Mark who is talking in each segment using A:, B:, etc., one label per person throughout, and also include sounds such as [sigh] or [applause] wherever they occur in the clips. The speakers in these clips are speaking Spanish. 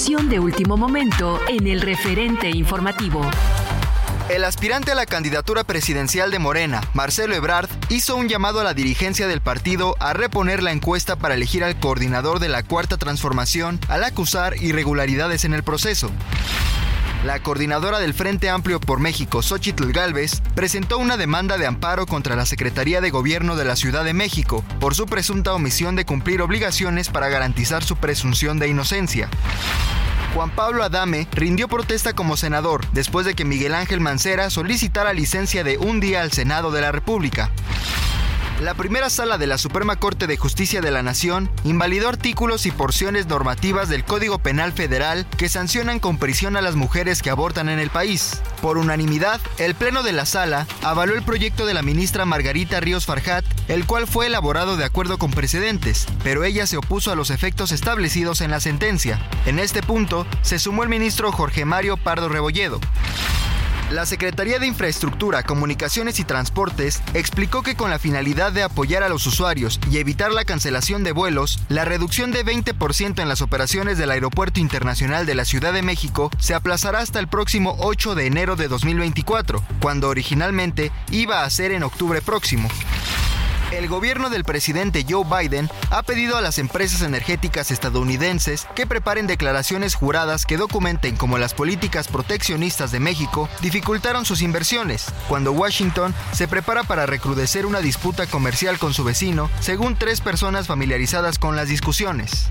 A: De último momento en el referente informativo.
B: El aspirante a la candidatura presidencial de Morena, Marcelo Ebrard, hizo un llamado a la dirigencia del partido a reponer la encuesta para elegir al coordinador de la Cuarta Transformación al acusar irregularidades en el proceso. La coordinadora del Frente Amplio por México, Xochitl Galvez, presentó una demanda de amparo contra la Secretaría de Gobierno de la Ciudad de México por su presunta omisión de cumplir obligaciones para garantizar su presunción de inocencia. Juan Pablo Adame rindió protesta como senador después de que Miguel Ángel Mancera solicitara licencia de un día al Senado de la República. La primera sala de la Suprema Corte de Justicia de la Nación invalidó artículos y porciones normativas del Código Penal Federal que sancionan con prisión a las mujeres que abortan en el país. Por unanimidad, el Pleno de la Sala avaló el proyecto de la ministra Margarita Ríos Farjat, el cual fue elaborado de acuerdo con precedentes, pero ella se opuso a los efectos establecidos en la sentencia. En este punto, se sumó el ministro Jorge Mario Pardo Rebolledo. La Secretaría de Infraestructura, Comunicaciones y Transportes explicó que con la finalidad de apoyar a los usuarios y evitar la cancelación de vuelos, la reducción de 20% en las operaciones del Aeropuerto Internacional de la Ciudad de México se aplazará hasta el próximo 8 de enero de 2024, cuando originalmente iba a ser en octubre próximo. El gobierno del presidente Joe Biden ha pedido a las empresas energéticas estadounidenses que preparen declaraciones juradas que documenten cómo las políticas proteccionistas de México dificultaron sus inversiones, cuando Washington se prepara para recrudecer una disputa comercial con su vecino, según tres personas familiarizadas con las discusiones.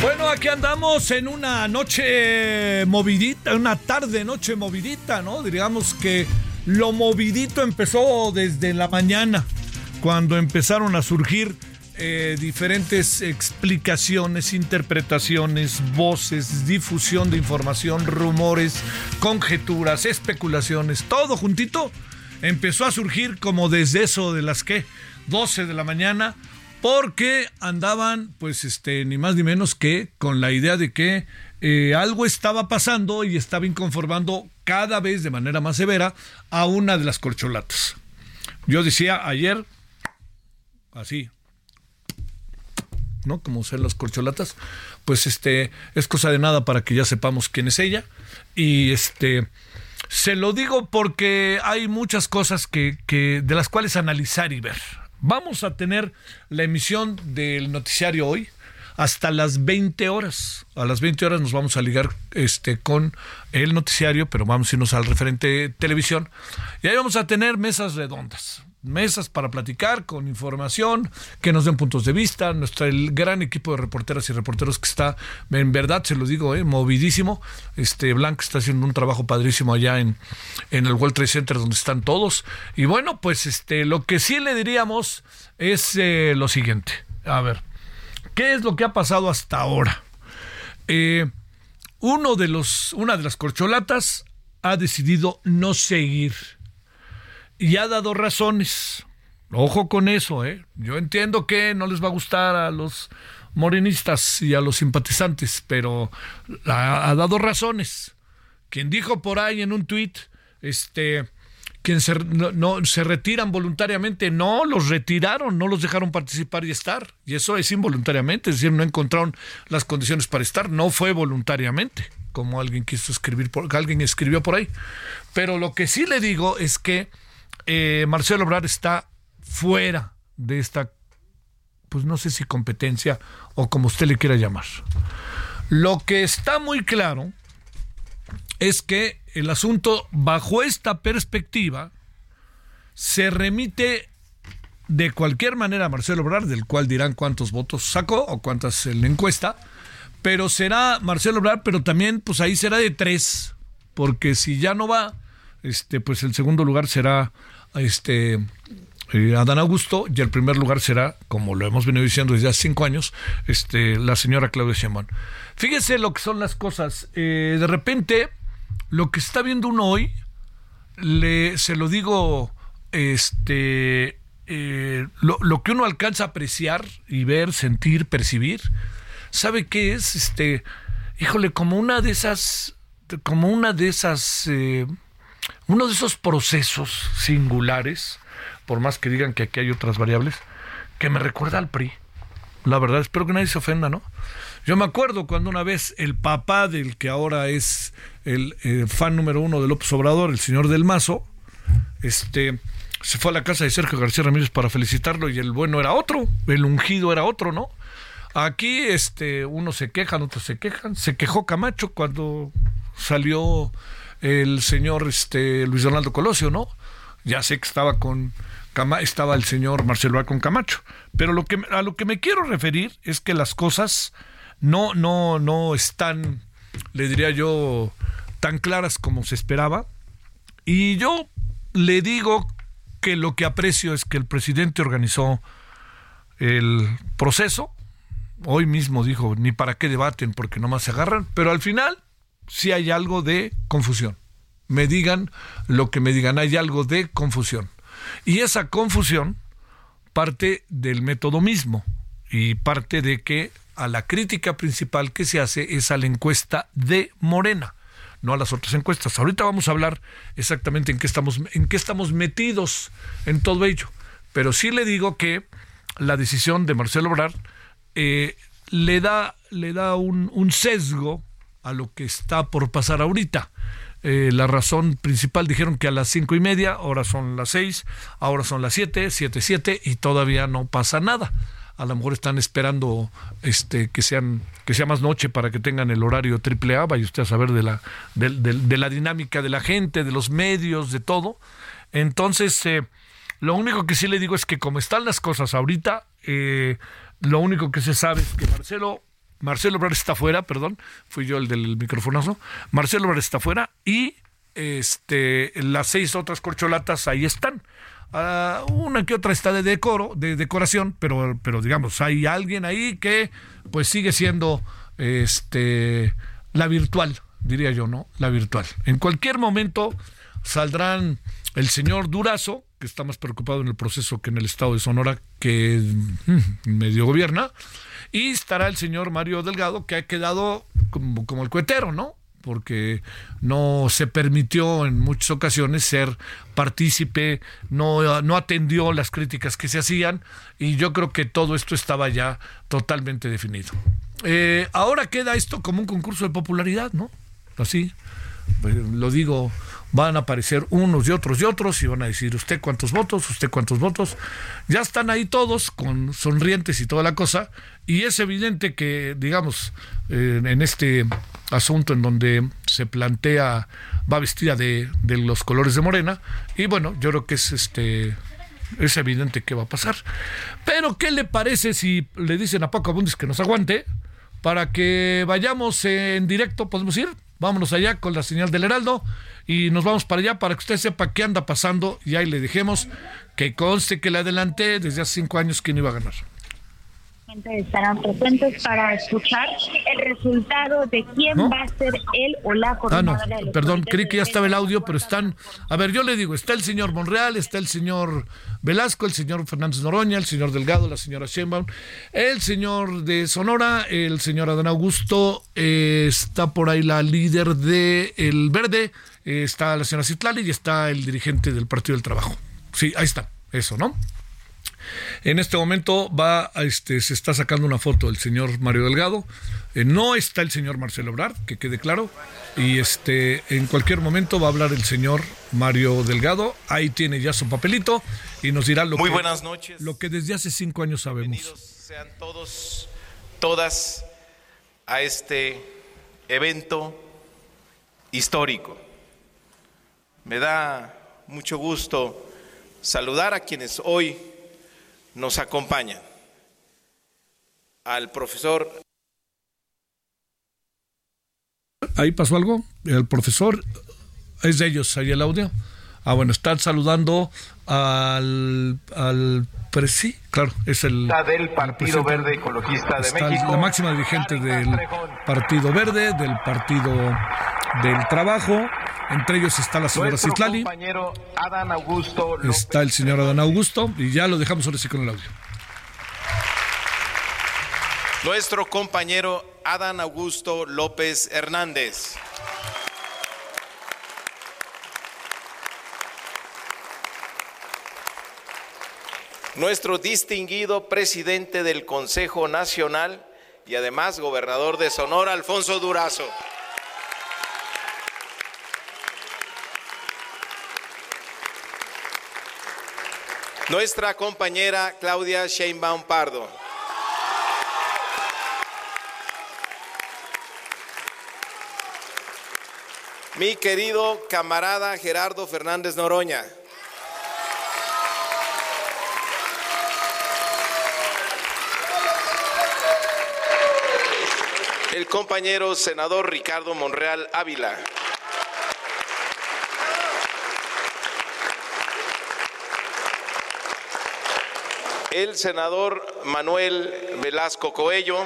C: Bueno, aquí andamos en una noche movidita, una tarde, noche movidita, ¿no? Diríamos que lo movidito empezó desde la mañana, cuando empezaron a surgir eh, diferentes explicaciones, interpretaciones, voces, difusión de información, rumores, conjeturas, especulaciones, todo juntito empezó a surgir como desde eso de las que 12 de la mañana porque andaban, pues, este, ni más ni menos que con la idea de que eh, algo estaba pasando y estaba inconformando cada vez de manera más severa a una de las corcholatas. Yo decía ayer, así, ¿no? Como ser las corcholatas, pues este, es cosa de nada para que ya sepamos quién es ella. Y este, se lo digo porque hay muchas cosas que, que de las cuales analizar y ver. Vamos a tener la emisión del noticiario hoy hasta las 20 horas. A las 20 horas nos vamos a ligar este, con el noticiario, pero vamos a irnos al referente televisión. Y ahí vamos a tener mesas redondas. Mesas para platicar con información, que nos den puntos de vista, nuestro el gran equipo de reporteras y reporteros que está, en verdad se lo digo, eh, movidísimo. Este Blanc está haciendo un trabajo padrísimo allá en, en el World Trade Center donde están todos. Y bueno, pues este lo que sí le diríamos es eh, lo siguiente. A ver, ¿qué es lo que ha pasado hasta ahora? Eh, uno de los, una de las corcholatas ha decidido no seguir y ha dado razones. Ojo con eso, ¿eh? Yo entiendo que no les va a gustar a los morenistas y a los simpatizantes, pero ha, dado razones. Quien dijo por ahí en un tuit, este, quien se, no, se retiran voluntariamente, no, los retiraron, no los dejaron participar y estar. Y eso es involuntariamente, es decir, no encontraron las condiciones para estar, no fue voluntariamente, como alguien quiso escribir, por, alguien escribió por ahí. Pero lo que sí le digo es que eh, Marcelo Obrar está fuera de esta, pues no sé si competencia o como usted le quiera llamar. Lo que está muy claro es que el asunto bajo esta perspectiva se remite de cualquier manera a Marcelo Obrar, del cual dirán cuántos votos sacó o cuántas en la encuesta, pero será Marcelo Obrar, pero también pues ahí será de tres, porque si ya no va, este, pues el segundo lugar será este eh, Adán Augusto y el primer lugar será, como lo hemos venido diciendo desde hace cinco años, este, la señora Claudia Sheinbaum. Fíjese lo que son las cosas. Eh, de repente, lo que está viendo uno hoy, le, se lo digo, este, eh, lo, lo, que uno alcanza a apreciar y ver, sentir, percibir, ¿sabe qué es? Este, híjole, como una de esas, como una de esas uno de esos procesos singulares, por más que digan que aquí hay otras variables, que me recuerda al PRI. La verdad, espero que nadie se ofenda, ¿no? Yo me acuerdo cuando una vez el papá del que ahora es el, fan número uno de López Obrador, el señor Del Mazo, este, se fue a la casa de Sergio García Ramírez para felicitarlo y el bueno era otro, el ungido era otro, ¿no? Aquí este, unos se quejan, otros se quejan. Se quejó Camacho cuando salió el señor este, Luis Donaldo Colosio, ¿no? Ya sé que estaba con estaba el señor Marcelo con Camacho, pero lo que a lo que me quiero referir es que las cosas no no no están le diría yo tan claras como se esperaba y yo le digo que lo que aprecio es que el presidente organizó el proceso. Hoy mismo dijo, ni para qué debaten porque nomás se agarran, pero al final si hay algo de confusión. Me digan lo que me digan, hay algo de confusión. Y esa confusión parte del método mismo y parte de que a la crítica principal que se hace es a la encuesta de Morena, no a las otras encuestas. Ahorita vamos a hablar exactamente en qué estamos, en qué estamos metidos en todo ello. Pero sí le digo que la decisión de Marcelo Obrar eh, le da, le da un sesgo a lo que está por pasar ahorita. Eh, la razón principal dijeron que a las cinco y media, ahora son las seis, ahora son las siete, siete, siete, y todavía no pasa nada. A lo mejor están esperando este que sean que sea más noche para que tengan el horario triple A, vaya usted a saber de la, de, la dinámica de la gente, de los medios, de todo. Entonces, eh, lo único que sí le digo es que como están las cosas ahorita, eh, lo único que se sabe es que Marcelo Marcelo Obrar está fuera, perdón, fui yo el del microfonazo. Marcelo Obrar está fuera y este, las seis otras corcholatas ahí están. Ah, una que otra está de decoro, de decoración, pero, pero digamos, hay alguien ahí que pues sigue siendo este la virtual, diría yo, ¿no? La virtual. En cualquier momento saldrán el señor Durazo, que está más preocupado en el proceso que en el estado de Sonora, que mm, medio gobierna, y estará el señor Mario Delgado, que ha quedado como, el cuetero, ¿no? porque no se permitió en muchas ocasiones ser partícipe, no, no atendió las críticas que se hacían y yo creo que todo esto estaba ya totalmente definido. Eh, ahora queda esto como un concurso de popularidad, ¿no? Así, pues, lo digo van a aparecer unos y otros y otros y van a decir usted cuántos votos, usted cuántos votos. Ya están ahí todos con sonrientes y toda la cosa y es evidente que, digamos, en este asunto en donde se plantea, va vestida de, de, los colores de Morena y bueno, yo creo que es este es evidente que va a pasar. Pero, ¿qué le parece si le dicen a Paco Abundis que nos aguante para que vayamos en directo? ¿Podemos ir? Vámonos allá con la señal del Heraldo y nos vamos para allá para que usted sepa qué anda pasando y ahí le dejemos que conste que le adelanté desde hace cinco años que no iba a ganar
D: estarán presentes para escuchar el resultado de quién va a ser él o la coordinadora
C: ah, no. Perdón, creí que ya estaba el audio, pero están. A ver, yo le digo: está el señor Monreal, está el señor Velasco, el señor Fernández Noroña, el señor Delgado, la señora Sheinbaum, el señor de Sonora, el señor Adán Augusto, eh, está por ahí la líder de El Verde, eh, está la señora Citlali y está el dirigente del Partido del Trabajo. Sí, ahí está, eso, ¿no? En este momento va, este, se está sacando una foto del señor Mario Delgado. Eh, no está el señor Marcelo Ebrard, que quede claro. Y este, en cualquier momento va a hablar el señor Mario Delgado. Ahí tiene ya su papelito y nos dirá lo,
E: Muy
C: que,
E: buenas noches.
C: lo que desde hace cinco años sabemos.
E: Bienvenidos sean todos, todas a este evento histórico. Me da mucho gusto saludar a quienes hoy nos acompañan. Al profesor.
C: Ahí pasó algo. El profesor es de ellos, ahí el audio. Ah, bueno, están saludando al, al sí, claro, es el
F: del Partido Verde Ecologista de México.
C: La máxima dirigente del Partido Verde, del Partido del Trabajo. Entre ellos está la señora Citlali. Está el señor Adán Augusto. Y ya lo dejamos ahora sí con el audio.
E: Nuestro compañero Adán Augusto López Hernández. Nuestro distinguido presidente del Consejo Nacional y además gobernador de Sonora, Alfonso Durazo. Nuestra compañera Claudia Sheinbaum Pardo. Mi querido camarada Gerardo Fernández Noroña. El compañero senador Ricardo Monreal Ávila. El senador Manuel Velasco Coello.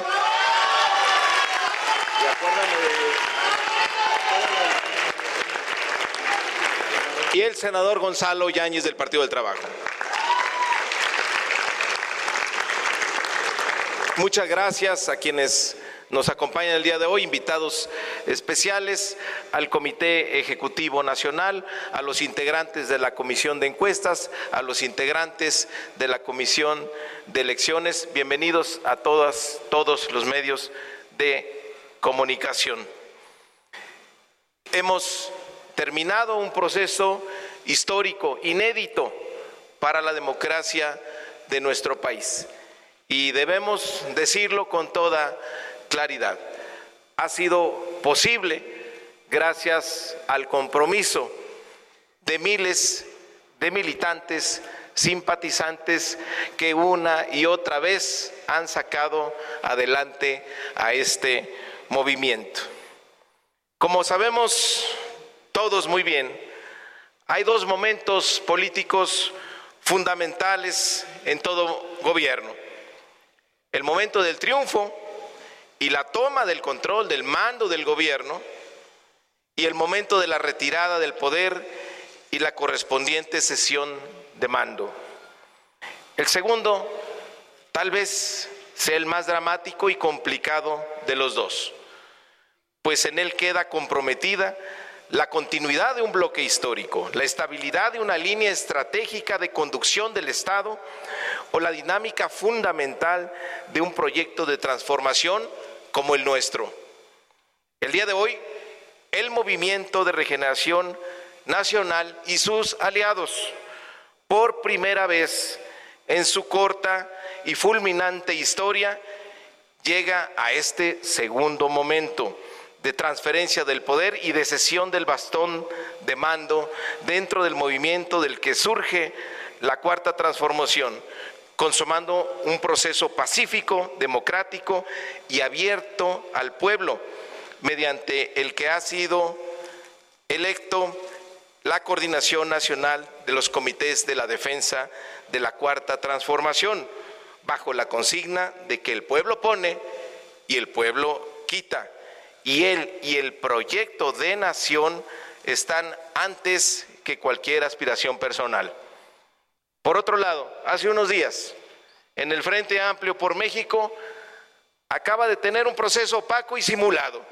E: Y el senador Gonzalo Yáñez del Partido del Trabajo. Muchas gracias a quienes nos acompañan el día de hoy, invitados especiales al Comité Ejecutivo Nacional, a los integrantes de la Comisión de Encuestas, a los integrantes de la Comisión de Elecciones. Bienvenidos a todas, todos los medios de comunicación. Hemos terminado un proceso histórico, inédito para la democracia de nuestro país. Y debemos decirlo con toda claridad. Ha sido posible gracias al compromiso de miles de militantes, simpatizantes que una y otra vez han sacado adelante a este movimiento. Como sabemos todos muy bien, hay dos momentos políticos fundamentales en todo gobierno. El momento del triunfo y la toma del control del mando del gobierno y el momento de la retirada del poder y la correspondiente sesión de mando. El segundo tal vez sea el más dramático y complicado de los dos, pues en él queda comprometida la continuidad de un bloque histórico, la estabilidad de una línea estratégica de conducción del Estado o la dinámica fundamental de un proyecto de transformación como el nuestro. El día de hoy, el movimiento de regeneración nacional y sus aliados, por primera vez en su corta y fulminante historia, llega a este segundo momento de transferencia del poder y de cesión del bastón de mando dentro del movimiento del que surge la cuarta transformación, consumando un proceso pacífico, democrático y abierto al pueblo, mediante el que ha sido electo la Coordinación Nacional de los Comités de la Defensa de la Cuarta Transformación, bajo la consigna de que el pueblo pone y el pueblo quita. Y él y el proyecto de nación están antes que cualquier aspiración personal. Por otro lado, hace unos días, en el Frente Amplio por México, acaba de tener un proceso opaco y simulado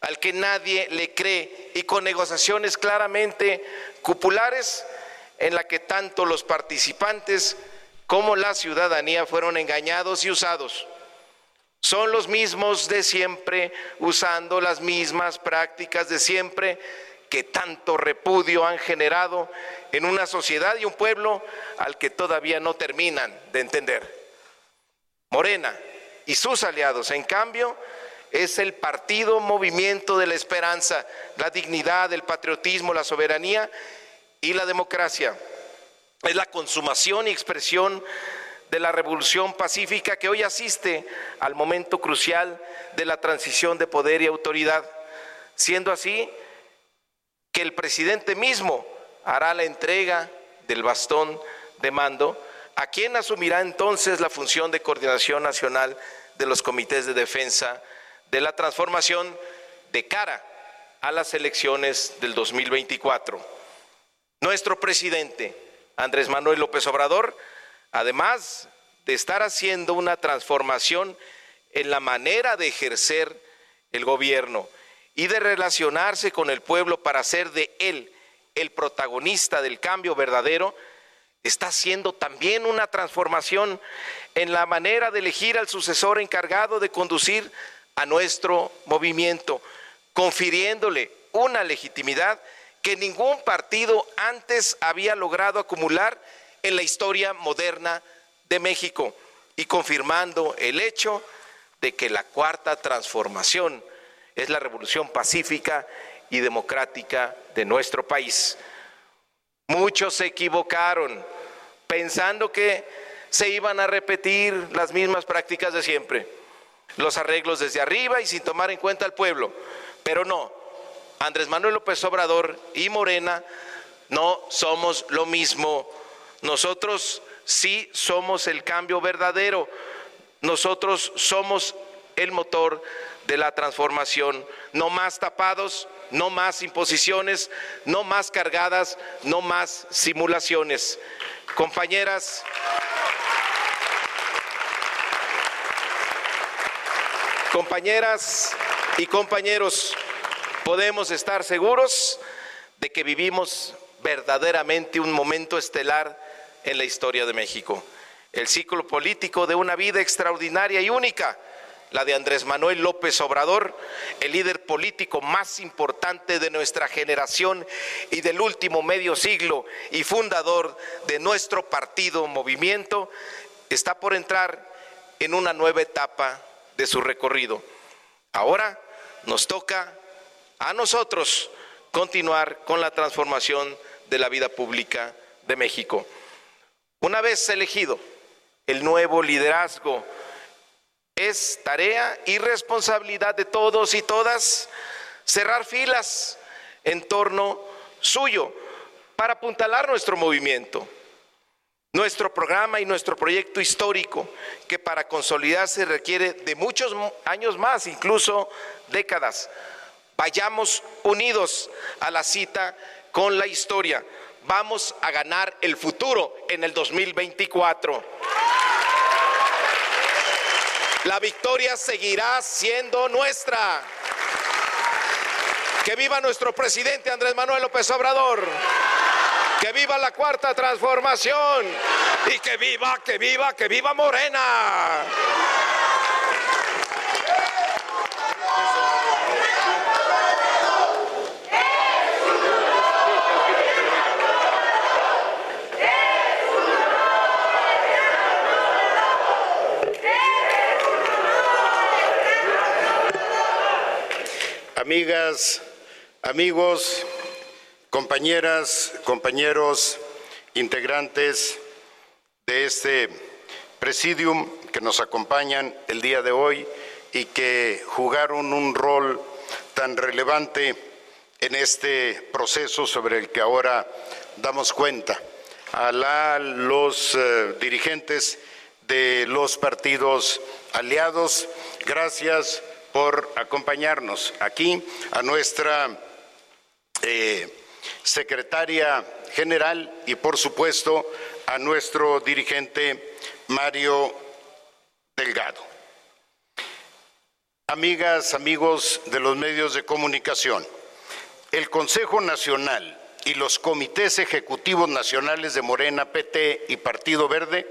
E: al que nadie le cree y con negociaciones claramente cupulares en la que tanto los participantes como la ciudadanía fueron engañados y usados. Son los mismos de siempre, usando las mismas prácticas de siempre que tanto repudio han generado en una sociedad y un pueblo al que todavía no terminan de entender. Morena y sus aliados, en cambio, es el partido movimiento de la esperanza, la dignidad, el patriotismo, la soberanía y la democracia. Es la consumación y expresión de la revolución pacífica que hoy asiste al momento crucial de la transición de poder y autoridad, siendo así que el presidente mismo hará la entrega del bastón de mando, a quien asumirá entonces la función de coordinación nacional de los comités de defensa de la transformación de cara a las elecciones del 2024. Nuestro presidente, Andrés Manuel López Obrador, además de estar haciendo una transformación en la manera de ejercer el gobierno y de relacionarse con el pueblo para ser de él el protagonista del cambio verdadero, está haciendo también una transformación en la manera de elegir al sucesor encargado de conducir a nuestro movimiento, confiriéndole una legitimidad que ningún partido antes había logrado acumular en la historia moderna de México y confirmando el hecho de que la cuarta transformación es la revolución pacífica y democrática de nuestro país. Muchos se equivocaron pensando que se iban a repetir las mismas prácticas de siempre los arreglos desde arriba y sin tomar en cuenta al pueblo. Pero no, Andrés Manuel López Obrador y Morena no somos lo mismo. Nosotros sí somos el cambio verdadero. Nosotros somos el motor de la transformación. No más tapados, no más imposiciones, no más cargadas, no más simulaciones. Compañeras. Compañeras y compañeros, podemos estar seguros de que vivimos verdaderamente un momento estelar en la historia de México. El ciclo político de una vida extraordinaria y única, la de Andrés Manuel López Obrador, el líder político más importante de nuestra generación y del último medio siglo y fundador de nuestro partido Movimiento, está por entrar en una nueva etapa de su recorrido. Ahora nos toca a nosotros continuar con la transformación de la vida pública de México. Una vez elegido el nuevo liderazgo, es tarea y responsabilidad de todos y todas cerrar filas en torno suyo para apuntalar nuestro movimiento nuestro programa y nuestro proyecto histórico, que para consolidarse requiere de muchos años más, incluso décadas. Vayamos unidos a la cita con la historia. Vamos a ganar el futuro en el 2024. La victoria seguirá siendo nuestra. Que viva nuestro presidente Andrés Manuel López Obrador. Que viva la cuarta transformación. Y que viva, que viva, que viva Morena.
G: Amigas, amigos, compañeras, compañeros, integrantes de este presidium que nos acompañan el día de hoy y que jugaron un rol tan relevante en este proceso sobre el que ahora damos cuenta. A los eh, dirigentes de los partidos aliados, gracias por acompañarnos aquí, a nuestra eh, secretaria general y por supuesto a nuestro dirigente Mario Delgado. Amigas, amigos de los medios de comunicación, el Consejo Nacional y los comités ejecutivos nacionales de Morena, PT y Partido Verde,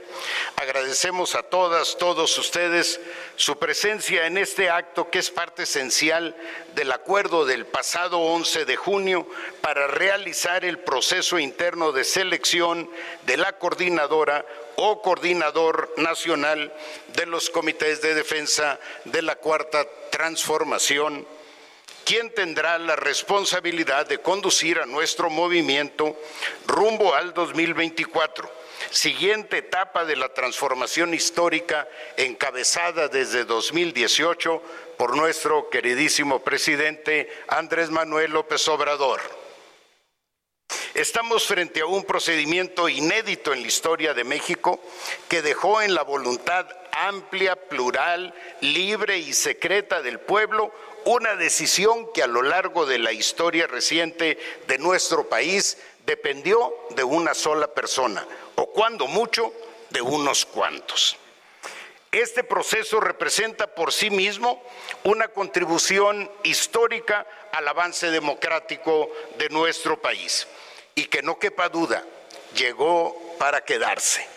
G: agradecemos a todas, todos ustedes su presencia en este acto que es parte esencial del acuerdo del pasado 11 de junio para realizar el proceso interno de selección de la coordinadora o coordinador nacional de los comités de defensa de la Cuarta Transformación ¿Quién tendrá la responsabilidad de conducir a nuestro movimiento rumbo al 2024, siguiente etapa de la transformación histórica encabezada desde 2018 por nuestro queridísimo presidente Andrés Manuel López Obrador. Estamos frente a un procedimiento inédito en la historia de México que dejó en la voluntad amplia, plural, libre y secreta del pueblo una decisión que a lo largo de la historia reciente de nuestro país dependió de una sola persona, o cuando mucho, de unos cuantos. Este proceso representa por sí mismo una contribución histórica al avance democrático de nuestro país y que no quepa duda, llegó para quedarse.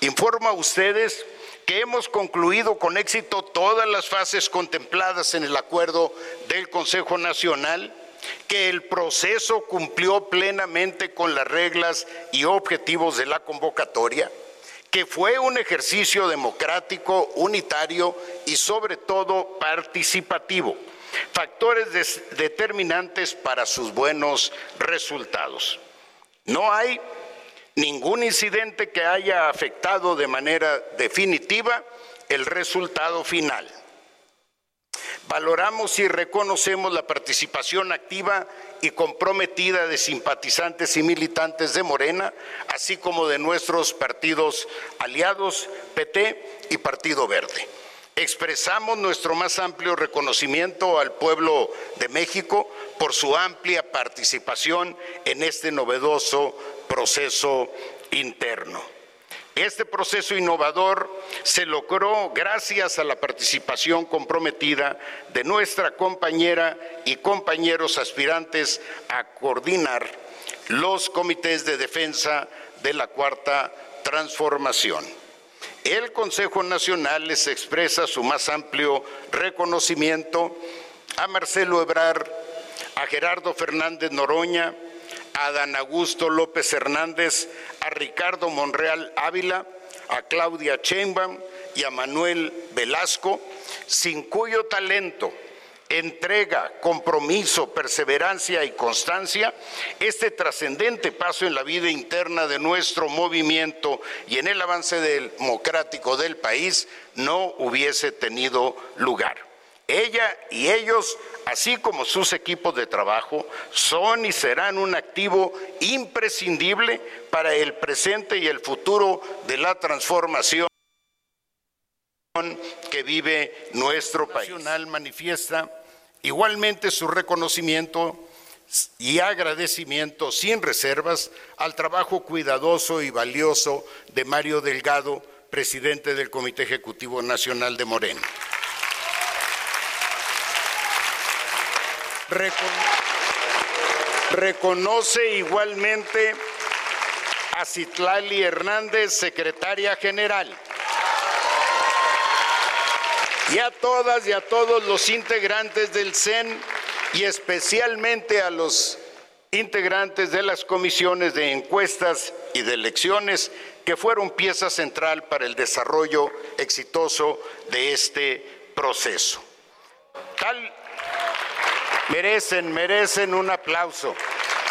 G: Informa a ustedes que hemos concluido con éxito todas las fases contempladas en el acuerdo del Consejo Nacional, que el proceso cumplió plenamente con las reglas y objetivos de la convocatoria, que fue un ejercicio democrático, unitario y sobre todo participativo, factores determinantes para sus buenos resultados. No hay ningún incidente que haya afectado de manera definitiva el resultado final. Valoramos y reconocemos la participación activa y comprometida de simpatizantes y militantes de Morena, así como de nuestros partidos aliados, PT y Partido Verde. Expresamos nuestro más amplio reconocimiento al pueblo de México por su amplia participación en este novedoso proceso interno. Este proceso innovador se logró gracias a la participación comprometida de nuestra compañera y compañeros aspirantes a coordinar los comités de defensa de la Cuarta Transformación. El Consejo Nacional les expresa su más amplio reconocimiento a Marcelo Ebrar, a Gerardo Fernández Noroña, a Adán Augusto López Hernández, a Ricardo Monreal Ávila, a Claudia Chemban y a Manuel Velasco, sin cuyo talento, entrega, compromiso, perseverancia y constancia, este trascendente paso en la vida interna de nuestro movimiento y en el avance democrático del país no hubiese tenido lugar. Ella y ellos, así como sus equipos de trabajo, son y serán un activo imprescindible para el presente y el futuro de la transformación que vive nuestro país. Nacional manifiesta igualmente su reconocimiento y agradecimiento sin reservas al trabajo cuidadoso y valioso de Mario Delgado, presidente del Comité Ejecutivo Nacional de Morena. reconoce igualmente a Citlali Hernández, secretaria general, y a todas y a todos los integrantes del CEN y especialmente a los integrantes de las comisiones de encuestas y de elecciones que fueron pieza central para el desarrollo exitoso de este proceso. Tal Merecen, merecen un aplauso,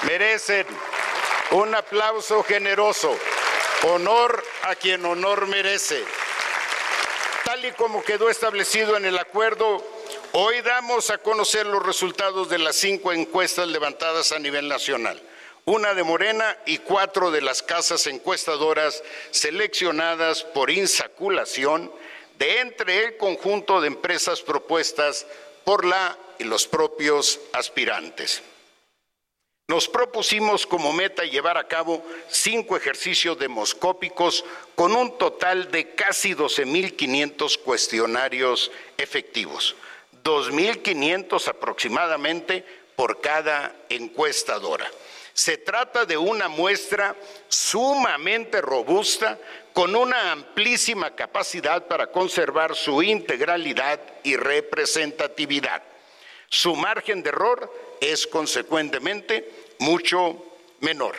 G: merecen un aplauso generoso. Honor a quien honor merece. Tal y como quedó establecido en el acuerdo, hoy damos a conocer los resultados de las cinco encuestas levantadas a nivel nacional una de Morena y cuatro de las casas encuestadoras seleccionadas por insaculación de entre el conjunto de empresas propuestas por la y los propios aspirantes. Nos propusimos como meta llevar a cabo cinco ejercicios demoscópicos con un total de casi 12.500 cuestionarios efectivos, 2.500 aproximadamente por cada encuestadora. Se trata de una muestra sumamente robusta con una amplísima capacidad para conservar su integralidad y representatividad. Su margen de error es consecuentemente mucho menor.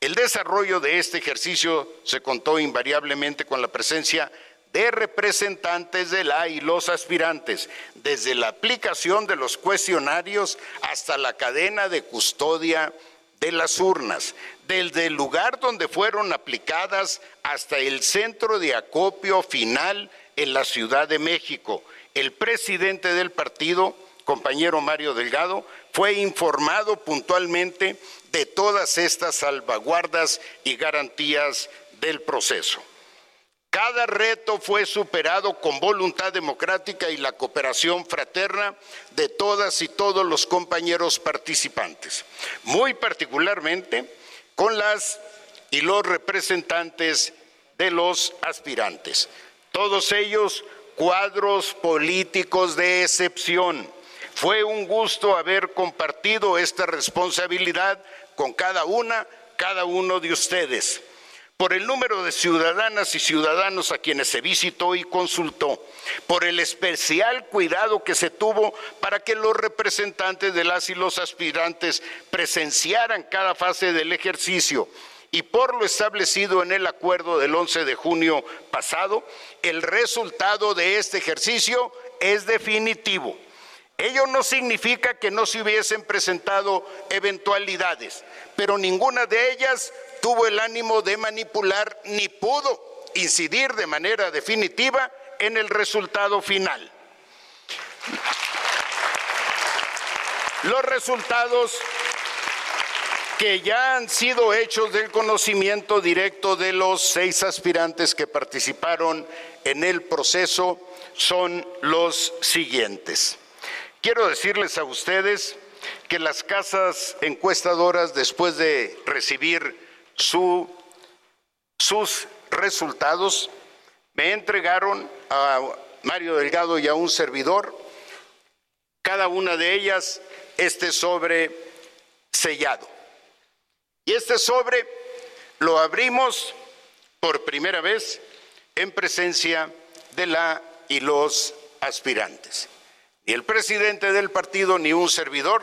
G: El desarrollo de este ejercicio se contó invariablemente con la presencia de representantes de la y los aspirantes, desde la aplicación de los cuestionarios hasta la cadena de custodia de las urnas, desde el lugar donde fueron aplicadas hasta el centro de acopio final en la Ciudad de México. El presidente del partido, compañero Mario Delgado, fue informado puntualmente de todas estas salvaguardas y garantías del proceso. Cada reto fue superado con voluntad democrática y la cooperación fraterna de todas y todos los compañeros participantes, muy particularmente con las y los representantes de los aspirantes. Todos ellos cuadros políticos de excepción. Fue un gusto haber compartido esta responsabilidad con cada una, cada uno de ustedes por el número de ciudadanas y ciudadanos a quienes se visitó y consultó, por el especial cuidado que se tuvo para que los representantes de las y los aspirantes presenciaran cada fase del ejercicio y por lo establecido en el acuerdo del 11 de junio pasado, el resultado de este ejercicio es definitivo. Ello no significa que no se hubiesen presentado eventualidades, pero ninguna de ellas tuvo el ánimo de manipular ni pudo incidir de manera definitiva en el resultado final. Los resultados que ya han sido hechos del conocimiento directo de los seis aspirantes que participaron en el proceso son los siguientes. Quiero decirles a ustedes que las casas encuestadoras, después de recibir sus resultados, me entregaron a Mario Delgado y a un servidor, cada una de ellas este sobre sellado. Y este sobre lo abrimos por primera vez en presencia de la y los aspirantes. Ni el presidente del partido ni un servidor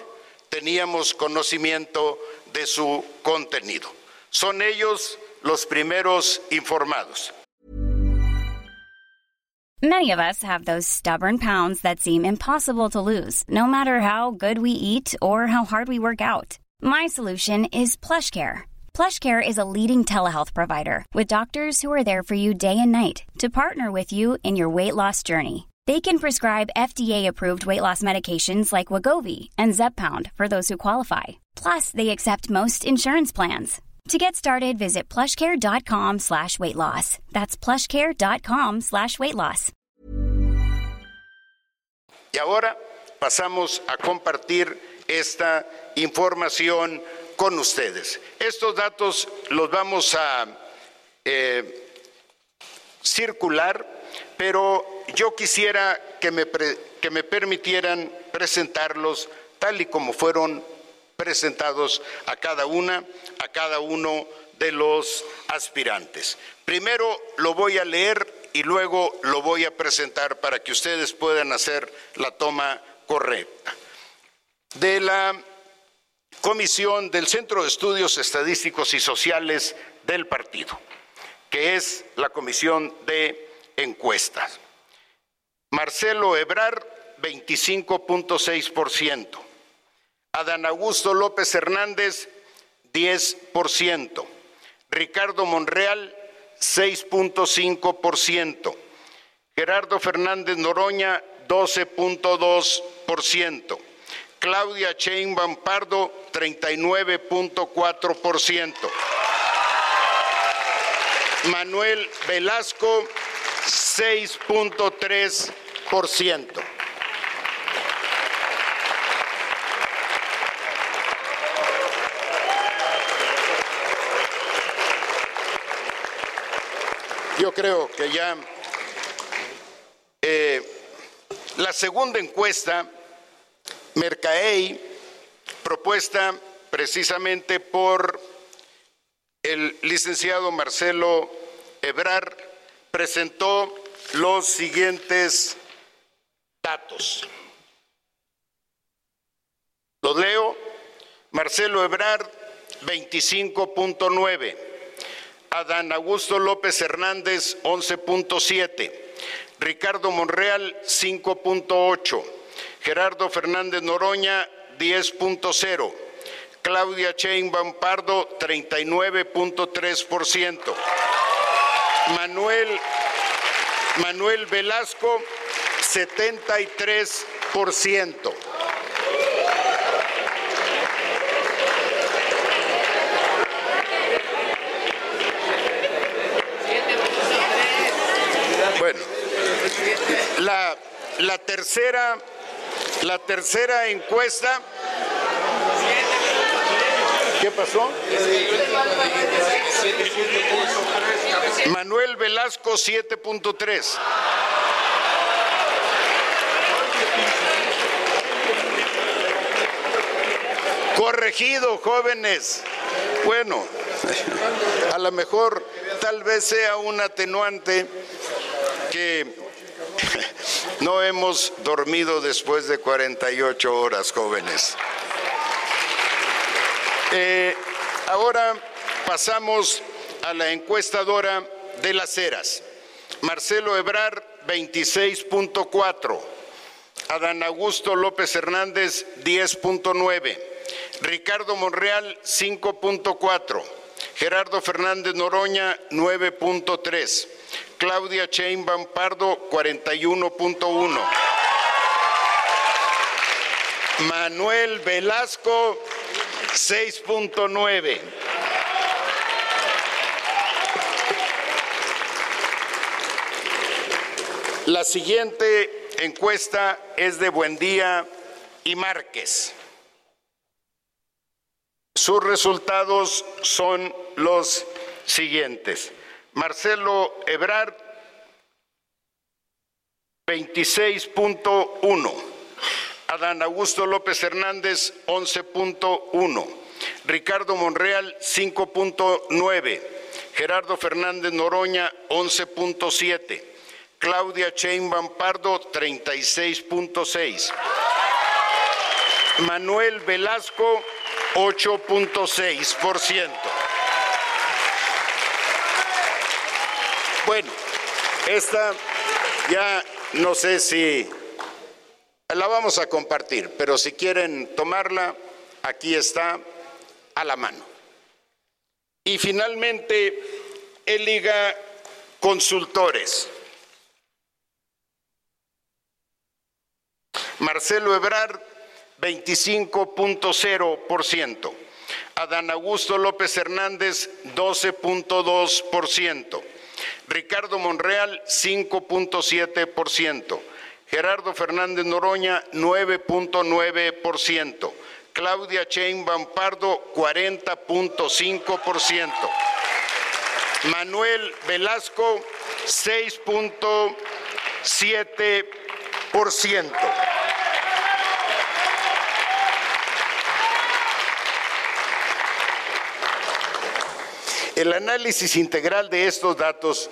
G: teníamos conocimiento de su contenido. Son ellos los primeros informados.
H: Many of us have those stubborn pounds that seem impossible to lose, no matter how good we eat or how hard we work out. My solution is PlushCare. PlushCare is a leading telehealth provider with doctors who are there for you day and night to partner with you in your weight loss journey. They can prescribe FDA-approved weight loss medications like Wagovi and Zepbound for those who qualify. Plus, they accept most insurance plans. To get started, visit plushcare.com slash weight loss. That's plushcare.com slash weight loss.
G: Y ahora pasamos a compartir esta información con ustedes. Estos datos los vamos a eh, circular, pero yo quisiera que me, que me permitieran presentarlos tal y como fueron presentados a cada una, a cada uno de los aspirantes. Primero lo voy a leer y luego lo voy a presentar para que ustedes puedan hacer la toma correcta. De la Comisión del Centro de Estudios Estadísticos y Sociales del partido, que es la Comisión de Encuestas. Marcelo Ebrar, 25.6%. Adán Augusto López Hernández, 10%. Ricardo Monreal, 6.5%. Gerardo Fernández Noroña, 12.2%. Claudia Sheinbaum Pardo, 39.4%. Manuel Velasco, 6.3%. Yo creo que ya eh, la segunda encuesta, Mercaey, propuesta precisamente por el licenciado Marcelo Ebrar, presentó los siguientes datos. Los leo. Marcelo Ebrard, 25.9. Adán Augusto López Hernández 11.7, Ricardo Monreal 5.8, Gerardo Fernández Noroña 10.0, Claudia Sheinbaum Pardo 39.3%, Manuel Manuel Velasco 73%. La, la tercera, la tercera encuesta. ¿Qué pasó? Manuel Velasco 7.3. Corregido, jóvenes. Bueno, a lo mejor tal vez sea un atenuante que [laughs] no hemos dormido después de 48 horas, jóvenes. Eh, ahora pasamos a la encuestadora de las eras. Marcelo Ebrar, 26.4. Adán Augusto López Hernández, 10.9. Ricardo Monreal, 5.4. Gerardo Fernández Noroña, 9.3. Claudia Sheinbaum Pardo 41.1. Manuel Velasco 6.9. La siguiente encuesta es de Buendía y Márquez. Sus resultados son los siguientes. Marcelo Ebrard, 26.1. Adán Augusto López Hernández, 11.1. Ricardo Monreal, 5.9. Gerardo Fernández Noroña, 11.7. Claudia Sheinbaum Pardo, 36.6. Manuel Velasco, 8.6%. Bueno, esta ya no sé si la vamos a compartir, pero si quieren tomarla, aquí está a la mano. Y finalmente, el Liga Consultores. Marcelo Ebrard, 25.0%. Adán Augusto López Hernández, 12.2%. Ricardo Monreal 5.7%, Gerardo Fernández Noroña 9.9%, Claudia Sheinbaum Pardo 40.5%, Manuel Velasco 6.7%. El análisis integral de estos datos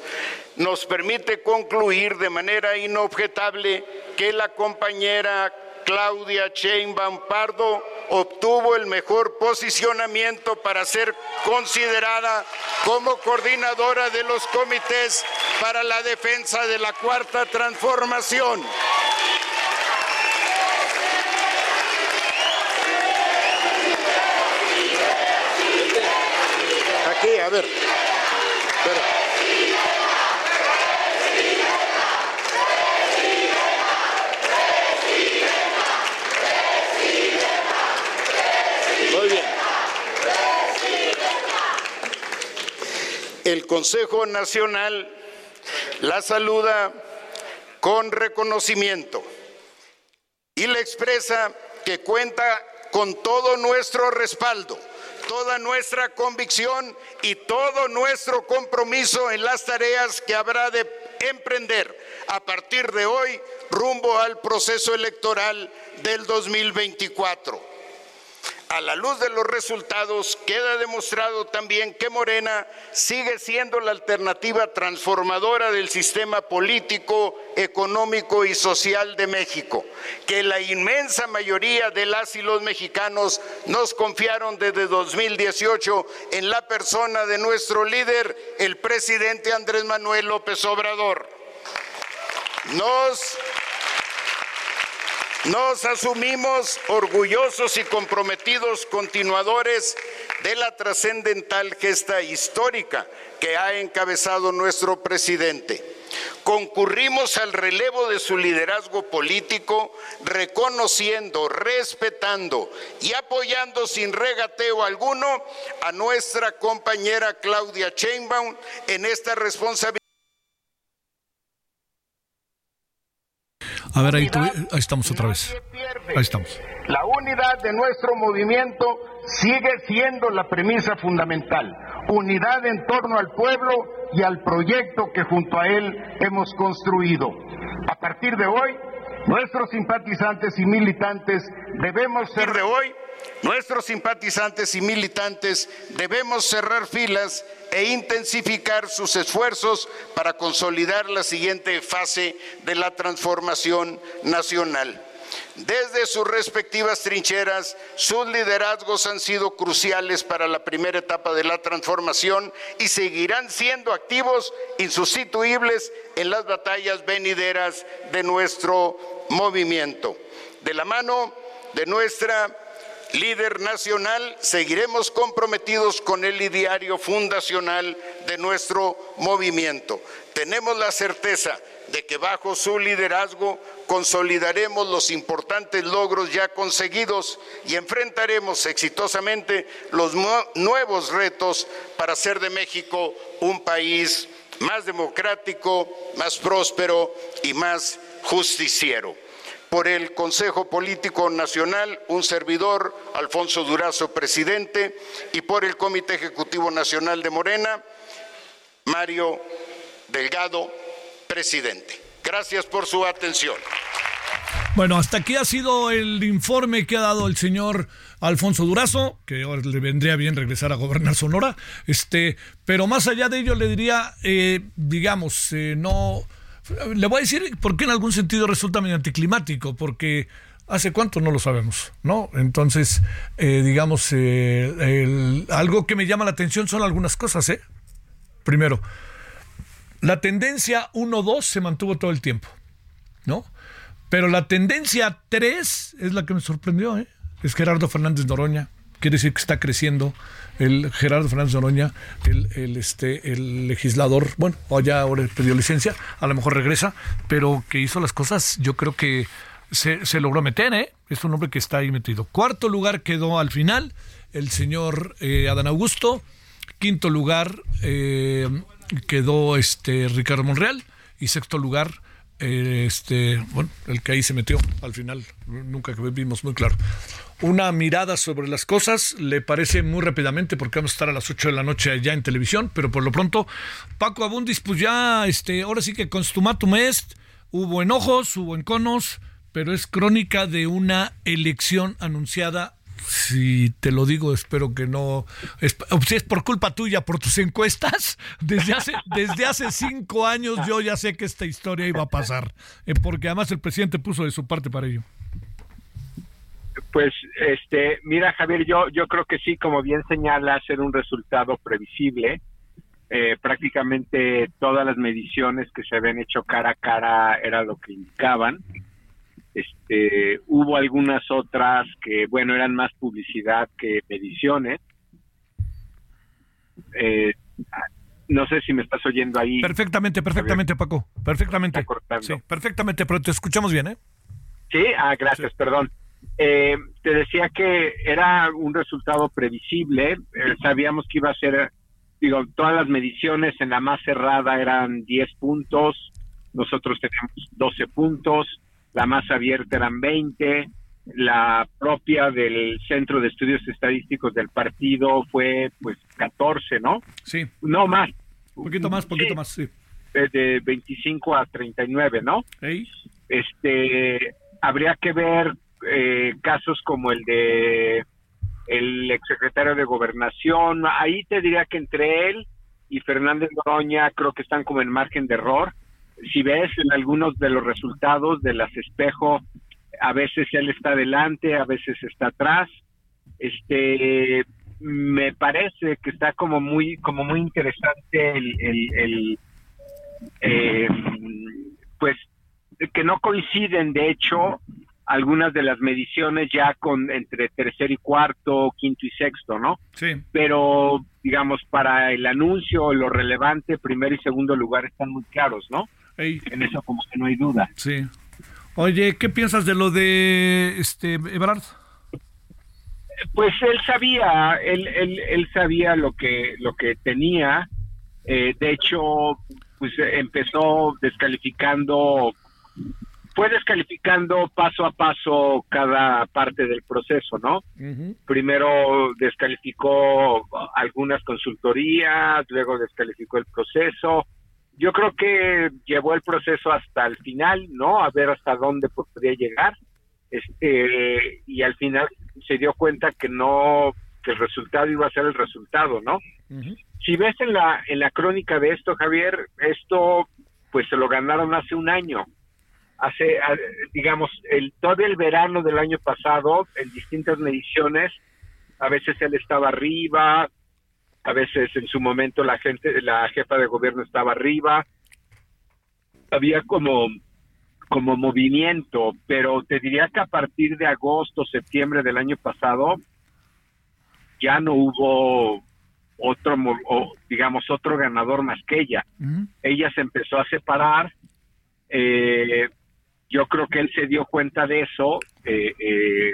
G: nos permite concluir de manera inobjetable que la compañera Claudia Sheinbaum Pardo obtuvo el mejor posicionamiento para ser considerada como coordinadora de los comités para la defensa de la cuarta transformación. a ver. Muy bien. El Consejo Nacional la saluda con reconocimiento y le expresa que cuenta con todo nuestro respaldo toda nuestra convicción y todo nuestro compromiso en las tareas que habrá de emprender a partir de hoy rumbo al proceso electoral del 2024. A la luz de los resultados queda demostrado también que Morena sigue siendo la alternativa transformadora del sistema político, económico y social de México, que la inmensa mayoría de las y los mexicanos nos confiaron desde 2018 en la persona de nuestro líder, el presidente Andrés Manuel López Obrador. Nos nos asumimos orgullosos y comprometidos continuadores de la trascendental gesta histórica que ha encabezado nuestro presidente. Concurrimos al relevo de su liderazgo político, reconociendo, respetando y apoyando sin regateo alguno a nuestra compañera Claudia Sheinbaum en esta responsabilidad.
C: A ver, ahí, ahí estamos otra vez. Ahí estamos.
G: La unidad de nuestro movimiento sigue siendo la premisa fundamental. Unidad en torno al pueblo y al proyecto que junto a él hemos construido. A partir de hoy, nuestros simpatizantes y militantes debemos ser de hoy Nuestros simpatizantes y militantes debemos cerrar filas e intensificar sus esfuerzos para consolidar la siguiente fase de la transformación nacional. Desde sus respectivas trincheras, sus liderazgos han sido cruciales para la primera etapa de la transformación y seguirán siendo activos, insustituibles en las batallas venideras de nuestro movimiento. De la mano de nuestra líder nacional, seguiremos comprometidos con el ideario fundacional de nuestro movimiento. Tenemos la certeza de que bajo su liderazgo consolidaremos los importantes logros ya conseguidos y enfrentaremos exitosamente los nuevos retos para hacer de México un país más democrático, más próspero y más justiciero por el Consejo Político Nacional, un servidor, Alfonso Durazo, presidente, y por el Comité Ejecutivo Nacional de Morena, Mario Delgado, presidente. Gracias por su atención.
C: Bueno, hasta aquí ha sido el informe que ha dado el señor Alfonso Durazo, que ahora le vendría bien regresar a gobernar Sonora, este, pero más allá de ello le diría, eh, digamos, eh, no le voy a decir por qué en algún sentido resulta medio anticlimático, porque hace cuánto no lo sabemos, ¿no? Entonces, eh, digamos, eh, algo que me llama la atención son algunas cosas, ¿eh? Primero, la tendencia 1-2 se mantuvo todo el tiempo, ¿no? Pero la tendencia 3 es la que me sorprendió, ¿eh? Es Gerardo Fernández Noroña, quiere decir que está creciendo el Gerardo Fernández Noroña, el, este, el legislador, bueno, ya ahora perdió licencia, a lo mejor regresa, pero que hizo las cosas, yo creo que se, se logró meter, ¿eh? Es un hombre que está ahí metido. Cuarto lugar quedó al final el señor eh, Adán Augusto. Quinto lugar eh, quedó este Ricardo Monreal. Y sexto lugar, este, bueno, el que ahí se metió al final, nunca vimos muy claro una mirada sobre las cosas. Le parece muy rápidamente porque vamos a estar a las 8 de la noche ya en televisión, pero por lo pronto, Paco Abundis, pues ya, este, ahora sí que consumatum est, hubo enojos, hubo enconos, pero es crónica de una elección anunciada. Si te lo digo, espero que no. Es, si es por culpa tuya, por tus encuestas, [laughs] desde hace, desde hace cinco años yo ya sé que esta historia iba a pasar, eh, porque además el presidente puso de su parte para ello.
I: Pues, este, mira, Javier, yo, yo creo que sí, como bien señala, ser un resultado previsible. Eh, prácticamente todas las mediciones que se habían hecho cara a cara era lo que indicaban. Este, hubo algunas otras que, bueno, eran más publicidad que mediciones. Eh, no sé si me estás oyendo ahí.
C: Perfectamente, perfectamente, Paco. Perfectamente. Sí, perfectamente, pero te escuchamos bien, ¿eh?
I: Sí, ah, gracias, perdón. Eh, te decía que era un resultado previsible, eh, sabíamos que iba a ser, digo, todas las mediciones en la más cerrada eran 10 puntos, nosotros tenemos 12 puntos, la más abierta eran 20, la propia del Centro de Estudios Estadísticos del partido fue pues 14, ¿no?
C: Sí.
I: No más.
C: Un poquito más, poquito más, sí.
I: De, 25 a 39, ¿no?
C: Sí.
I: Este, habría que ver eh, casos como el de el exsecretario de Gobernación, ahí te diría que entre él y Fernández Noroña creo que están como en margen de error. Si ves en algunos de los resultados de las espejo, a veces él está adelante, a veces está atrás. Este, me parece que está como muy, como muy interesante el, el, eh, pues que no coinciden de hecho algunas de las mediciones ya con entre tercer y cuarto, quinto y sexto, ¿no?
C: Sí.
I: Pero, digamos, para el anuncio, lo relevante, primero y segundo lugar están muy claros, ¿no? En eso como que no hay duda.
C: Sí. Oye, ¿qué piensas de lo de este Ebrard?
I: Pues él sabía, él, él, él sabía lo que, lo que tenía. Eh, de hecho, pues empezó descalificando fue descalificando paso a paso cada parte del proceso, ¿no? Primero descalificó algunas consultorías, luego descalificó el proceso. Yo creo que llevó el proceso hasta el final, ¿no? A ver hasta dónde podría llegar. Este, y al final se dio cuenta que no, que el resultado iba a ser el resultado, ¿no? Si ves en la, en la crónica de esto, Javier, esto pues se lo ganaron hace un año hace, digamos, el todo el verano del año pasado, en distintas mediciones, a veces él estaba arriba, a veces en su momento la gente, la jefa de gobierno estaba arriba, había como como movimiento, pero te diría que a partir de agosto, septiembre del año pasado, ya no hubo otro, digamos, otro ganador más que ella. Ella se empezó a separar, eh, yo creo que él se dio cuenta de eso. Eh, eh,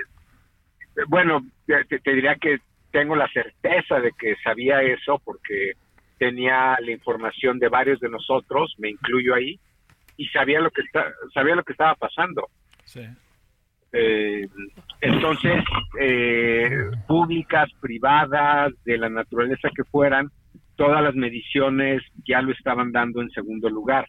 I: bueno, te, diría que tengo la certeza de que sabía eso porque tenía la información de varios de nosotros, me incluyo ahí, y sabía lo que está, sabía lo que estaba pasando. Eh, entonces, públicas, privadas, de la naturaleza que fueran, todas las mediciones ya lo estaban dando en segundo lugar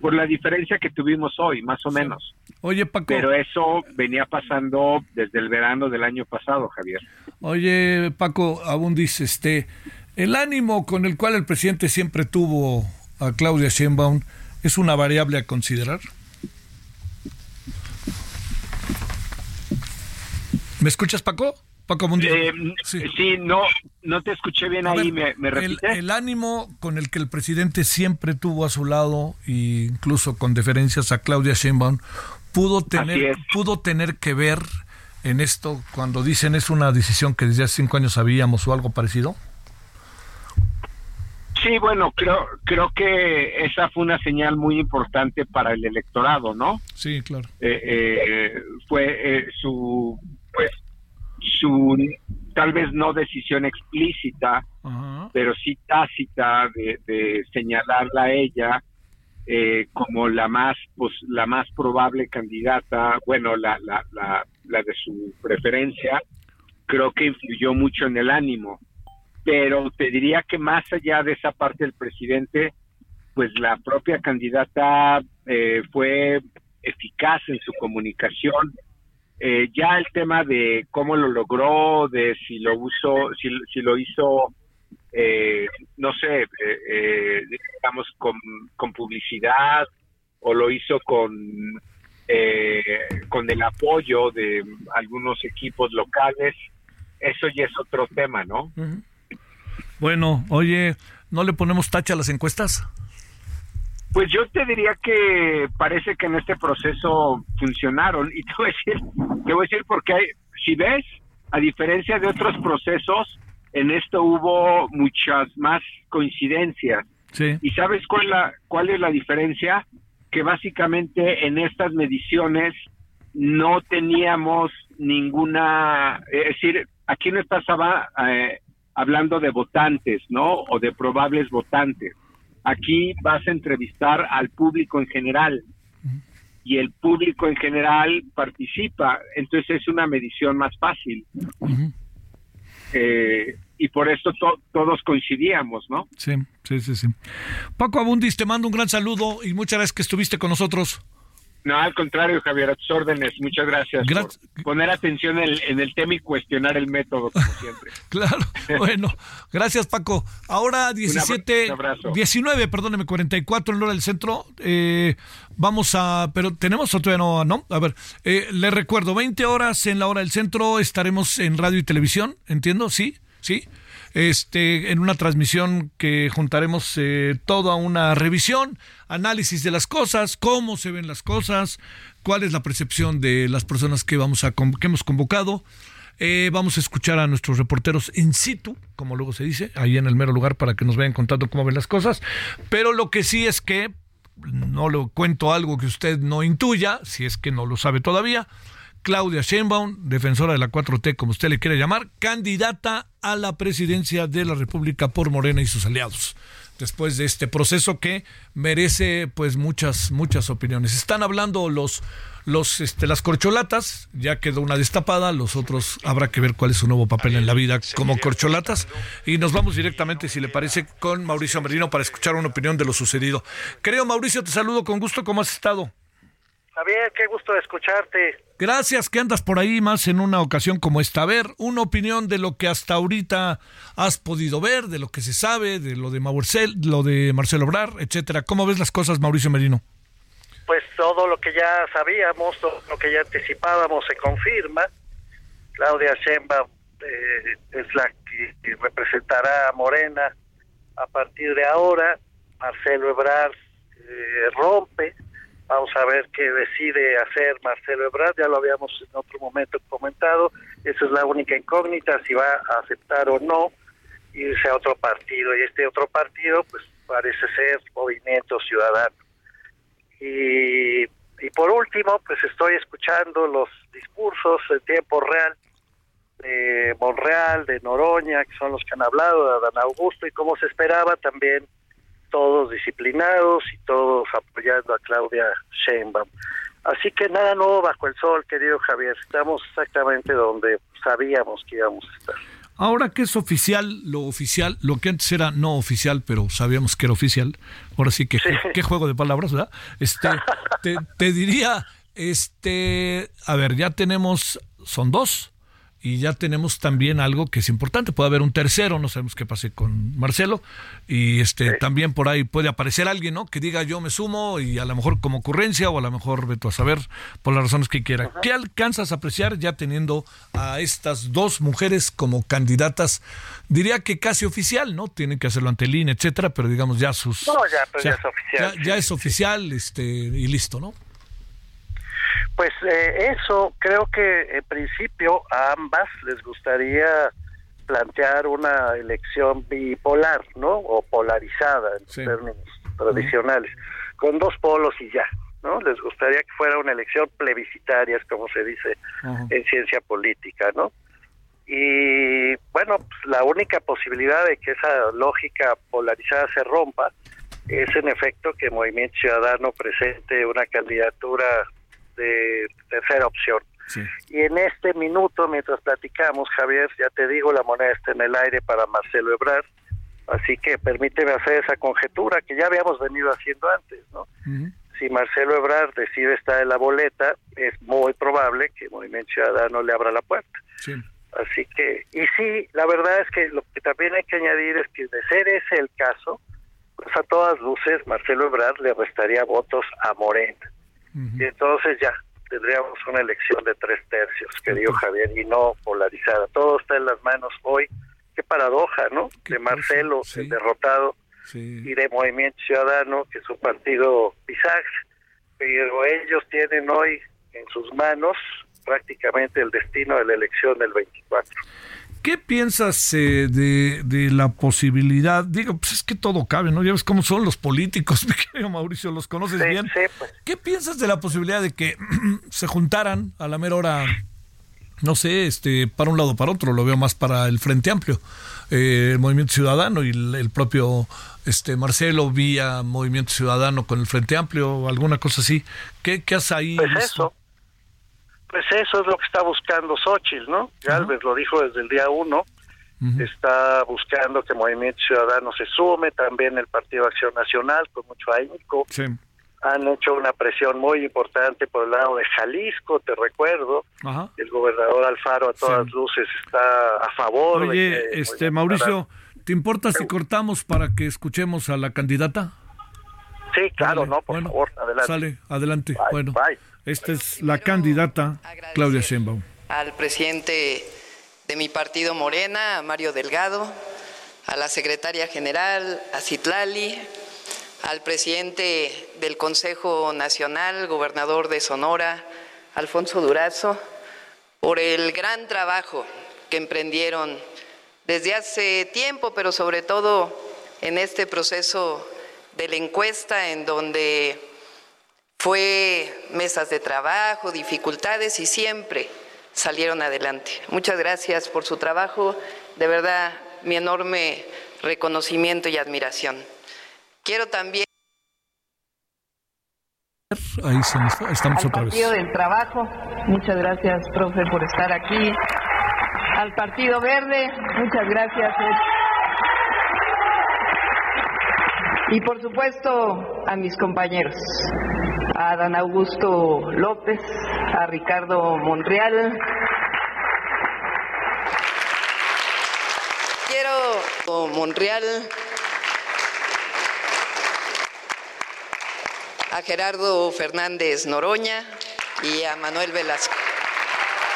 I: por la diferencia que tuvimos hoy, más o menos.
C: Oye, Paco.
I: Pero eso venía pasando desde el verano del año pasado, Javier.
C: Oye, Paco Abundis, este, el ánimo con el cual el presidente siempre tuvo a Claudia Sheinbaum es una variable a considerar. ¿Me escuchas, Paco?
I: Eh, sí. no, no te escuché bien ahí, me, me
C: el, ánimo con el que el presidente siempre tuvo a su lado, e incluso con deferencias a Claudia Sheinbaum, pudo tener, pudo tener que ver en esto cuando dicen es una decisión que desde hace cinco años sabíamos o algo parecido.
I: Sí, bueno, creo, creo que esa fue una señal muy importante para el electorado, ¿no?
C: Sí, claro.
I: Eh, eh, fue su, pues, su tal vez no decisión explícita, pero sí tácita de, señalarla a ella eh, como la más pues, la más probable candidata, bueno, la, la, la, la de su preferencia, creo que influyó mucho en el ánimo. Pero te diría que más allá de esa parte del presidente, pues la propia candidata eh, fue eficaz en su comunicación, eh, ya el tema de cómo lo logró, de si lo usó, si, si lo hizo, eh, no sé, eh, digamos, con, con, publicidad o lo hizo con, con el apoyo de algunos equipos locales, eso ya es otro tema, ¿no?
C: Bueno, oye, ¿no le ponemos tacha a las encuestas?
I: Pues yo te diría que parece que en este proceso funcionaron y te voy a decir, te voy a decir porque hay, si ves, a diferencia de otros procesos, en esto hubo muchas más coincidencias.
C: Sí.
I: ¿Y sabes cuál, la, cuál es la diferencia? Que básicamente en estas mediciones no teníamos ninguna, es decir, aquí no pasaba eh, hablando de votantes, ¿no? O de probables votantes. Aquí vas a entrevistar al público en general y el público en general participa, entonces es una medición más fácil. Eh, y por eso todos coincidíamos, ¿no?
C: Sí, sí, sí, sí. Paco Abundis, te mando un gran saludo y muchas gracias que estuviste con nosotros.
I: No, al contrario, Javier, a tus órdenes. Muchas gracias por poner atención en, el tema y cuestionar el método, como siempre. [laughs]
C: claro, bueno, gracias, Paco. Ahora 17, 19, perdóneme, 44 en hora del centro. Eh, vamos a, pero tenemos otro no, ¿no? A ver, eh, le recuerdo, 20 horas en la hora del centro estaremos en radio y televisión, entiendo, ¿sí? ¿Sí? Este, en una transmisión que juntaremos eh, toda una revisión, análisis de las cosas, cómo se ven las cosas, cuál es la percepción de las personas que, vamos a, que hemos convocado. Eh, vamos a escuchar a nuestros reporteros in situ, como luego se dice, ahí en el mero lugar para que nos vayan contando cómo ven las cosas. Pero lo que sí es que, no le cuento algo que usted no intuya, si es que no lo sabe todavía, Claudia Sheinbaum, defensora de la 4T, como usted le quiere llamar, candidata a la presidencia de la República por Morena y sus aliados. Después de este proceso que merece pues muchas muchas opiniones. Están hablando los los este, las corcholatas, ya quedó una destapada, los otros habrá que ver cuál es su nuevo papel en la vida como corcholatas y nos vamos directamente si le parece con Mauricio Merino para escuchar una opinión de lo sucedido. Creo Mauricio, te saludo con gusto, ¿cómo has estado?
J: Javier, qué gusto escucharte.
C: Gracias que andas por ahí más en una ocasión como esta. A ver, una opinión de lo que hasta ahorita has podido ver, de lo que se sabe, de lo de Maurcel, lo de Marcelo Obrar, etcétera. ¿Cómo ves las cosas, Mauricio Merino?
J: Pues todo lo que ya sabíamos, todo lo que ya anticipábamos se confirma. Claudia Sheinbaum eh, es la que representará a Morena a partir de ahora. Marcelo Ebrard eh, rompe Vamos a ver qué decide hacer Marcelo Ebrard, ya lo habíamos en otro momento comentado, esa es la única incógnita, si va a aceptar o no irse a otro partido, y este otro partido pues parece ser Movimiento Ciudadano. Y, y por último, pues estoy escuchando los discursos en tiempo real de Monreal, de Noroña, que son los que han hablado, de Adán Augusto, y como se esperaba también todos disciplinados y todos apoyando a Claudia Sheinbaum. Así que nada nuevo bajo el sol, querido Javier. Estamos exactamente donde sabíamos que íbamos a estar.
C: Ahora que es oficial, lo oficial, lo que antes era no oficial, pero sabíamos que era oficial. Ahora sí que qué juego de palabras, ¿verdad? Este, [laughs] te, te diría, este, a ver, ya tenemos, son dos y ya tenemos también algo que es importante. Puede haber un tercero, no sabemos qué pase con Marcelo, y este también por ahí puede aparecer alguien, ¿no? Que diga yo me sumo y a lo mejor como ocurrencia o a lo mejor veto a saber por las razones que quiera. ¿Qué alcanzas a apreciar ya teniendo a estas dos mujeres como candidatas? Diría que casi oficial, ¿no? Tienen que hacerlo ante el INE, etcétera, pero digamos ya sus.
J: No, ya, pues ya es oficial.
C: Ya, es oficial, este, y listo, ¿no?
J: Pues eh, eso, creo que en principio a ambas les gustaría plantear una elección bipolar, ¿no? O polarizada en términos tradicionales, con dos polos y ya, ¿no? Les gustaría que fuera una elección plebiscitaria, como se dice en ciencia política, ¿no? Y bueno, pues, la única posibilidad de que esa lógica polarizada se rompa es en efecto que Movimiento Ciudadano presente una candidatura de tercera opción. Y en este minuto, mientras platicamos, Javier, ya te digo, la moneda está en el aire para Marcelo Ebrard, así que permíteme hacer esa conjetura que ya habíamos venido haciendo antes, ¿no? Si Marcelo Ebrard decide estar en la boleta, es muy probable que Movimiento Ciudadano le abra la puerta. Así que, y sí, la verdad es que lo que también hay que añadir es que de ser ese el caso, pues a todas luces Marcelo Ebrard le restaría votos a Morena. Y entonces ya tendríamos una elección de tres tercios, querido Javier, y no polarizada. Todo está en las manos hoy. Qué paradoja, ¿no? de Marcelo, el derrotado, y de Movimiento Ciudadano, que es un partido pisaje, pero ellos tienen hoy en sus manos prácticamente el destino de la elección del 24.
C: ¿Qué piensas eh, de, de, la posibilidad? Digo, pues es que todo cabe, ¿no? Ya ves cómo son los políticos, [laughs] mi querido Mauricio, los conoces bien.
J: Sí, pues.
C: ¿Qué piensas de la posibilidad de que [clears throat] se juntaran a la mera hora no sé, este, para un lado o para otro, lo veo más para el Frente Amplio, eh, el Movimiento Ciudadano y el, propio este Marcelo vía Movimiento Ciudadano con el Frente Amplio, alguna cosa así. ¿Qué, qué hace ahí?
J: Pues eso, pues eso es lo que está buscando Xochitl, ¿no? Galvez lo dijo desde el día uno, está buscando que Movimiento Ciudadano se sume, también el Partido Acción Nacional con mucho ahínco. Sí han hecho una presión muy importante por el lado de Jalisco, te recuerdo. El gobernador Alfaro a todas luces está a favor.
C: Oye, este Mauricio, ¿te importa si cortamos para que escuchemos a la candidata?
J: Sí, claro, no, por favor, adelante.
C: Sale, adelante. bueno, esta es la candidata Claudia Sheinbaum.
K: Al presidente de mi partido Morena, Mario Delgado, a la secretaria general, a Citlali, al presidente del Consejo Nacional, gobernador de Sonora, Alfonso Durazo, por el gran trabajo que emprendieron desde hace tiempo, pero sobre todo en este proceso de la encuesta en donde fue mesas de trabajo, dificultades y siempre salieron adelante. Muchas gracias por su trabajo, de verdad mi enorme reconocimiento y admiración. Quiero también.
C: Ahí estamos
K: otra vez. Partido del Trabajo, muchas gracias, profe, por estar aquí. Al Partido Verde, muchas gracias. Y por supuesto a mis compañeros, a Dan Augusto López, a Ricardo Monreal. Quiero Monreal a Gerardo Fernández Noroña y a Manuel Velasco.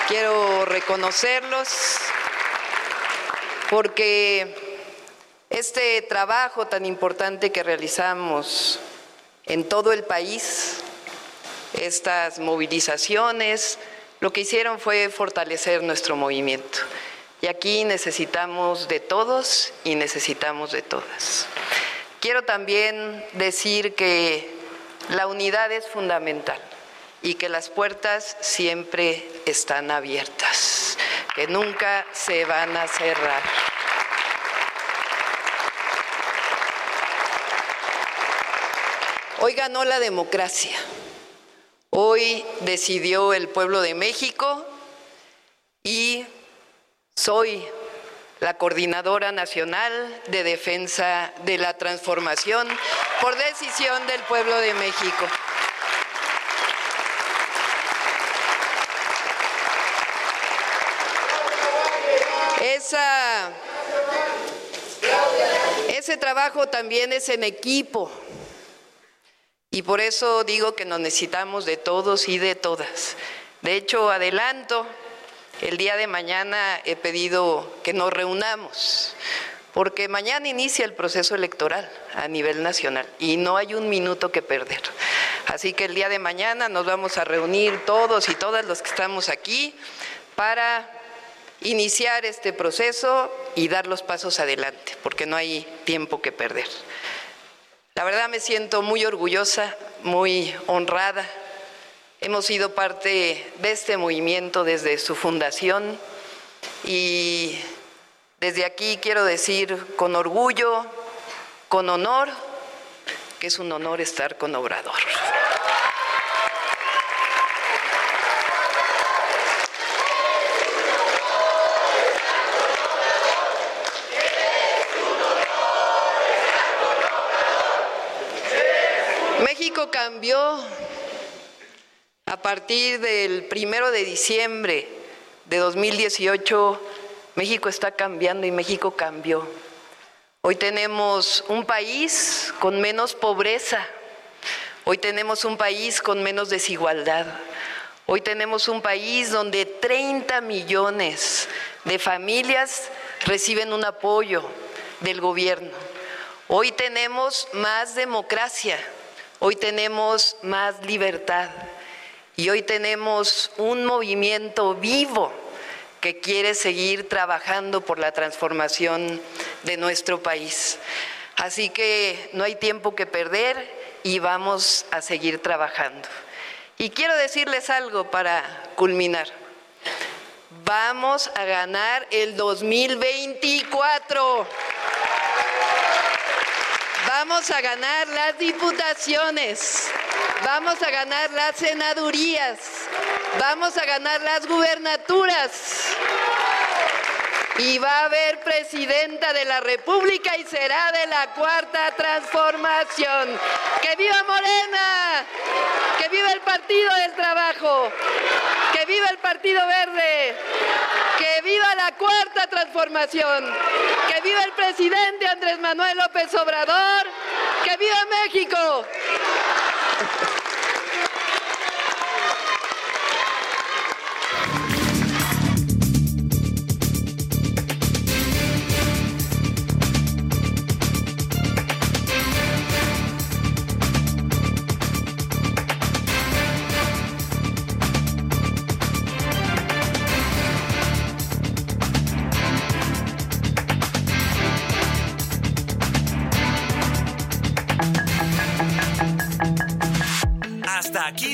K: Quiero reconocerlos porque este trabajo tan importante que realizamos en todo el país, estas movilizaciones, lo que hicieron fue fortalecer nuestro movimiento. Y aquí necesitamos de todos y necesitamos de todas. Quiero también decir que la unidad es fundamental y que las puertas siempre están abiertas, que nunca se van a cerrar. Hoy ganó la democracia. Hoy decidió el pueblo de México y soy la Coordinadora Nacional de Defensa de la Transformación por decisión del pueblo de México. Esa, ese trabajo también es en equipo y por eso digo que nos necesitamos de todos y de todas. De hecho, adelanto el día de mañana he pedido que nos reunamos, porque mañana inicia el proceso electoral a nivel nacional y no hay un minuto que perder. Así que el día de mañana nos vamos a reunir todos y todas los que estamos aquí para iniciar este proceso y dar los pasos adelante, porque no hay tiempo que perder. La verdad me siento muy orgullosa, muy honrada Hemos sido parte de este movimiento desde su fundación y desde aquí quiero decir con orgullo, con honor, que es un honor estar con Obrador. México cambió a partir del primero de diciembre de 2018, México está cambiando y México cambió. Hoy tenemos un país con menos pobreza, hoy tenemos un país con menos desigualdad, hoy tenemos un país donde 30 millones de familias reciben un apoyo del gobierno. Hoy tenemos más democracia, hoy tenemos más libertad. Y hoy tenemos un movimiento vivo que quiere seguir trabajando por la transformación de nuestro país. Así que no hay tiempo que perder y vamos a seguir trabajando. Y quiero decirles algo para culminar. vamos a ganar el 2024. Vamos a ganar las diputaciones, vamos a ganar las senadurías, vamos a ganar las gubernaturas. Y va a haber presidenta de la República y será de la cuarta transformación. ¡Que viva Morena! ¡Que viva el Partido del Trabajo! ¡Que viva el Partido Verde! ¡Que viva la cuarta transformación! ¡Que viva el presidente Andrés Manuel López Obrador! ¡Que viva México!